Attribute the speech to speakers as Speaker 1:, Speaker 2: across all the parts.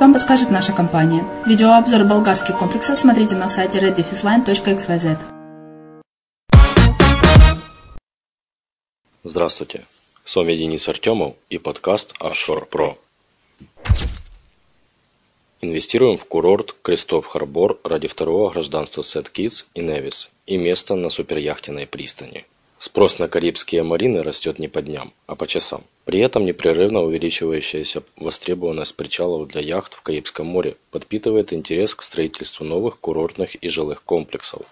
Speaker 1: вам подскажет наша компания. Видеообзор болгарских комплексов смотрите на сайте reddefisline.xyz.
Speaker 2: Здравствуйте, с вами Денис Артемов и подкаст Offshore Pro. Инвестируем в курорт Крестов-Харбор ради второго гражданства Сет Китс и Невис и места на суперяхтенной пристани. Спрос на карибские марины растет не по дням, а по часам. При этом непрерывно увеличивающаяся востребованность причалов для яхт в Карибском море подпитывает интерес к строительству новых курортных и жилых комплексов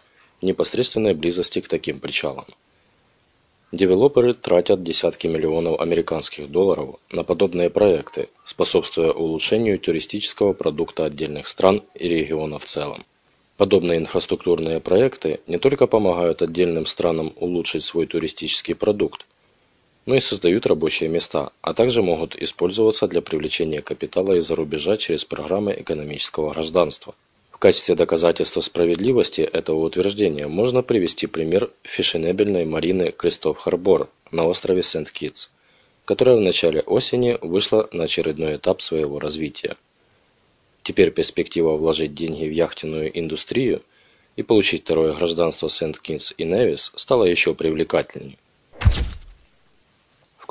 Speaker 2: в непосредственной близости к таким причалам. Девелоперы тратят десятки миллионов американских долларов на подобные проекты, способствуя улучшению туристического продукта отдельных стран и регионов в целом. Подобные инфраструктурные проекты не только помогают отдельным странам улучшить свой туристический продукт, но и создают рабочие места, а также могут использоваться для привлечения капитала из-за рубежа через программы экономического гражданства. В качестве доказательства справедливости этого утверждения можно привести пример фешенебельной марины Кристоф-Харбор на острове Сент-Китс, которая в начале осени вышла на очередной этап своего развития. Теперь перспектива вложить деньги в яхтенную индустрию и получить второе гражданство Сент-Кинс и Невис стала еще привлекательнее.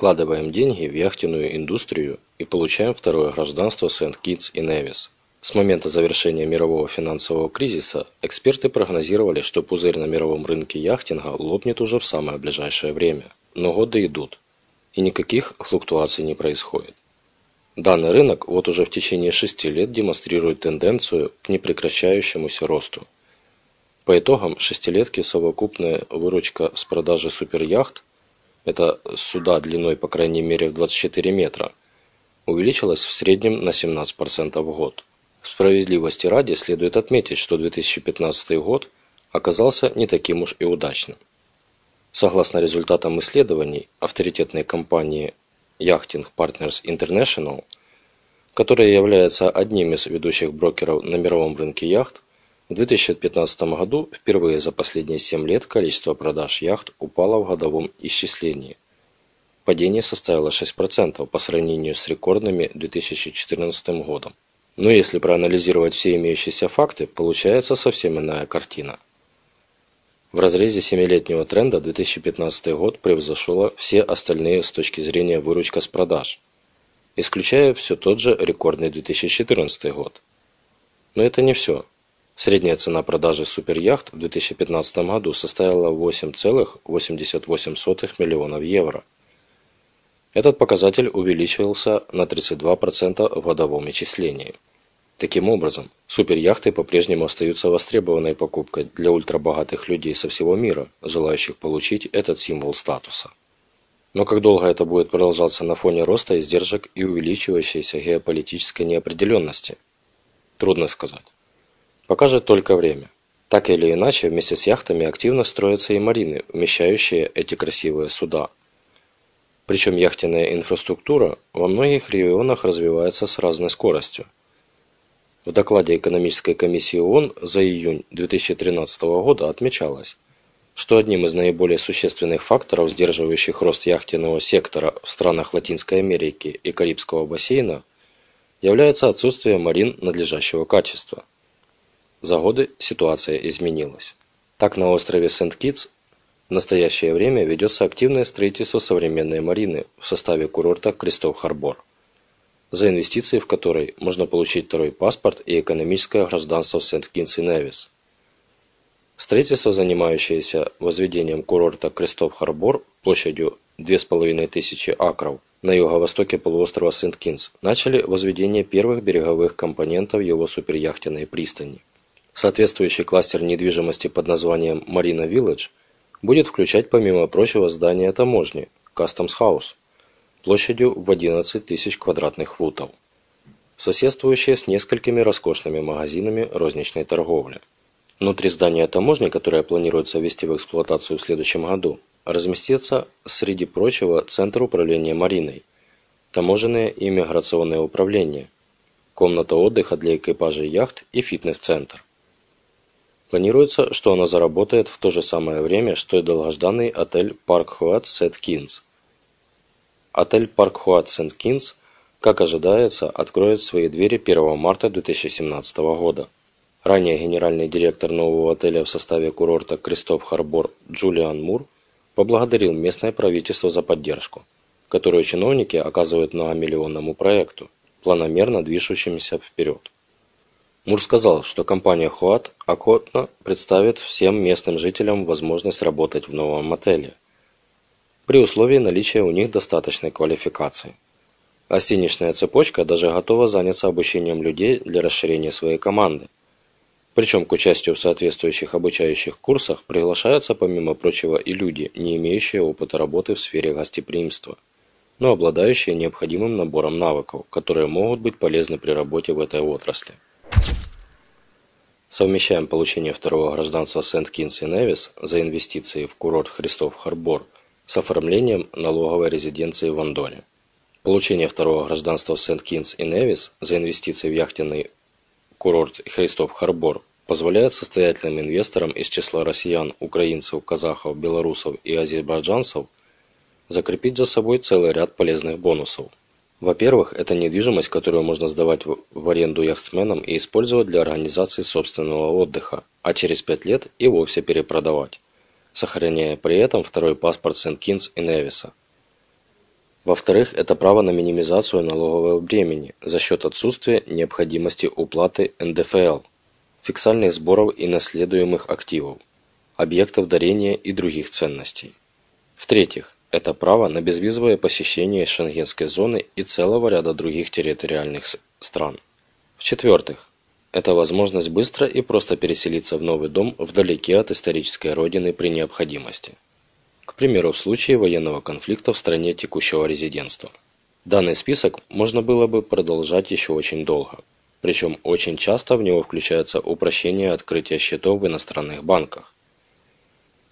Speaker 2: Вкладываем деньги в яхтенную индустрию и получаем второе гражданство Сент-Китс и Невис. С момента завершения мирового финансового кризиса эксперты прогнозировали, что пузырь на мировом рынке яхтинга лопнет уже в самое ближайшее время. Но годы идут, и никаких флуктуаций не происходит. Данный рынок вот уже в течение шести лет демонстрирует тенденцию к непрекращающемуся росту. По итогам шестилетки совокупная выручка с продажи суперяхт, это суда длиной по крайней мере в 24 метра, увеличилась в среднем на 17% в год. Справедливости ради следует отметить, что 2015 год оказался не таким уж и удачным. Согласно результатам исследований авторитетной компании Yachting Partners International, которая является одним из ведущих брокеров на мировом рынке яхт, в 2015 году впервые за последние 7 лет количество продаж яхт упало в годовом исчислении. Падение составило 6% по сравнению с рекордными 2014 годом. Но если проанализировать все имеющиеся факты, получается совсем иная картина. В разрезе семилетнего тренда 2015 год превзошел все остальные с точки зрения выручка с продаж, исключая все тот же рекордный 2014 год. Но это не все. Средняя цена продажи суперяхт в 2015 году составила 8,88 миллионов евро. Этот показатель увеличивался на 32% в годовом исчислении. Таким образом, суперяхты по-прежнему остаются востребованной покупкой для ультрабогатых людей со всего мира, желающих получить этот символ статуса. Но как долго это будет продолжаться на фоне роста издержек и увеличивающейся геополитической неопределенности? Трудно сказать. Покажет только время. Так или иначе, вместе с яхтами активно строятся и марины, вмещающие эти красивые суда. Причем яхтенная инфраструктура во многих регионах развивается с разной скоростью. В докладе Экономической комиссии ООН за июнь 2013 года отмечалось, что одним из наиболее существенных факторов, сдерживающих рост яхтенного сектора в странах Латинской Америки и Карибского бассейна, является отсутствие марин надлежащего качества. За годы ситуация изменилась. Так на острове Сент-Китс в настоящее время ведется активное строительство современной марины в составе курорта Christophe Harbour за инвестиции в которой можно получить второй паспорт и экономическое гражданство Сент-Китс и Невис. Строительство, занимающееся возведением курорта Christophe Harbour площадью 2500 акров на юго-востоке полуострова Сент-Китс, начали возведение первых береговых компонентов его суперяхтенной пристани. Соответствующий кластер недвижимости под названием Marina Village будет включать помимо прочего здание таможни Customs House, площадью в 11 тысяч квадратных футов, соседствующая с несколькими роскошными магазинами розничной торговли. Внутри здания таможни, которое планируется ввести в эксплуатацию в следующем году, разместится, среди прочего, Центр управления Мариной, таможенное и миграционное управление, комната отдыха для экипажей яхт и фитнес-центр. Планируется, что оно заработает в то же самое время, что и долгожданный отель Park Hyatt Сент-Китс – Отель Park Hyatt Сент-Китс, как ожидается, откроет свои двери 1 марта 2017 года. Ранее генеральный директор нового отеля в составе курорта Christophe Harbour Джулиан Мур поблагодарил местное правительство за поддержку, которую чиновники оказывают многомиллионному проекту, планомерно движущимся вперед. Мур сказал, что компания Хуат охотно представит всем местным жителям возможность работать в новом отеле – при условии наличия у них достаточной квалификации. Гостиничная цепочка даже готова заняться обучением людей для расширения своей команды. Причем к участию в соответствующих обучающих курсах приглашаются помимо прочего и люди, не имеющие опыта работы в сфере гостеприимства, но обладающие необходимым набором навыков, которые могут быть полезны при работе в этой отрасли. Совмещаем получение второго гражданства Сент-Китс и Невис за инвестиции в курорт Christophe Harbour с оформлением налоговой резиденции в Андорре. Получение второго гражданства Сент-Китс и Невис за инвестиции в яхтенный курорт Christophe Harbour позволяет состоятельным инвесторам из числа россиян, украинцев, казахов, белорусов и азербайджанцев закрепить за собой целый ряд полезных бонусов. Во-первых, это недвижимость, которую можно сдавать в аренду яхтсменам и использовать для организации собственного отдыха, а через пять лет и вовсе перепродавать, сохраняя при этом второй паспорт Сент-Кинс и Невиса – во-вторых, это право на минимизацию налогового бремени за счет отсутствия необходимости уплаты НДФЛ, фиксальных сборов и наследуемых активов, объектов дарения и других ценностей. В-третьих, это право на безвизовое посещение Шенгенской зоны и целого ряда других территориальных стран. В-четвертых, это возможность быстро и просто переселиться в новый дом вдалеке от исторической родины при необходимости. К примеру, в случае военного конфликта в стране текущего резидентства. Данный список можно было бы продолжать еще очень долго. Причем очень часто в него включается упрощение открытия счетов в иностранных банках.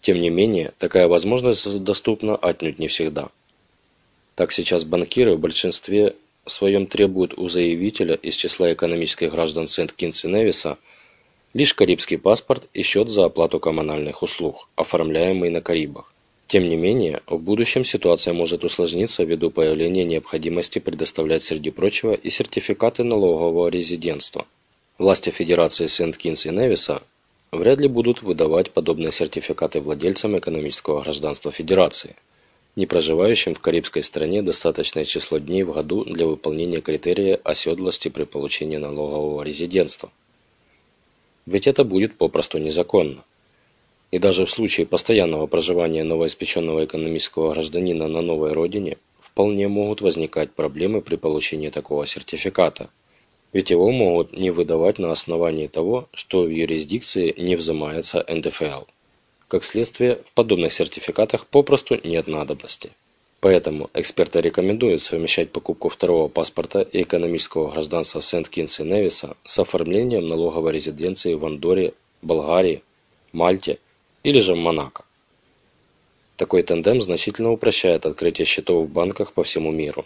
Speaker 2: Тем не менее, такая возможность доступна отнюдь не всегда. Так сейчас банкиры в большинстве своем требуют у заявителя из числа экономических граждан Сент-Китс и Невиса лишь карибский паспорт и счет за оплату коммунальных услуг, оформляемый на Карибах. Тем не менее, в будущем ситуация может усложниться ввиду появления необходимости предоставлять среди прочего и сертификаты налогового резидентства. Власти Федерации Сент-Китс и Невиса вряд ли будут выдавать подобные сертификаты владельцам экономического гражданства Федерации, не проживающим в карибской стране достаточное число дней в году для выполнения критерия оседлости при получении налогового резидентства. Ведь это будет попросту незаконно. И даже в случае постоянного проживания новоиспеченного экономического гражданина на новой родине вполне могут возникать проблемы при получении такого сертификата, ведь его могут не выдавать на основании того, что в юрисдикции не взимается НДФЛ. Как следствие, в подобных сертификатах попросту нет надобности. Поэтому эксперты рекомендуют совмещать покупку второго паспорта и экономического гражданства Сент-Кинс и Невиса с оформлением налоговой резиденции в Андоре, Болгарии, Мальте – или же Монако. Такой тандем значительно упрощает открытие счетов в банках по всему миру.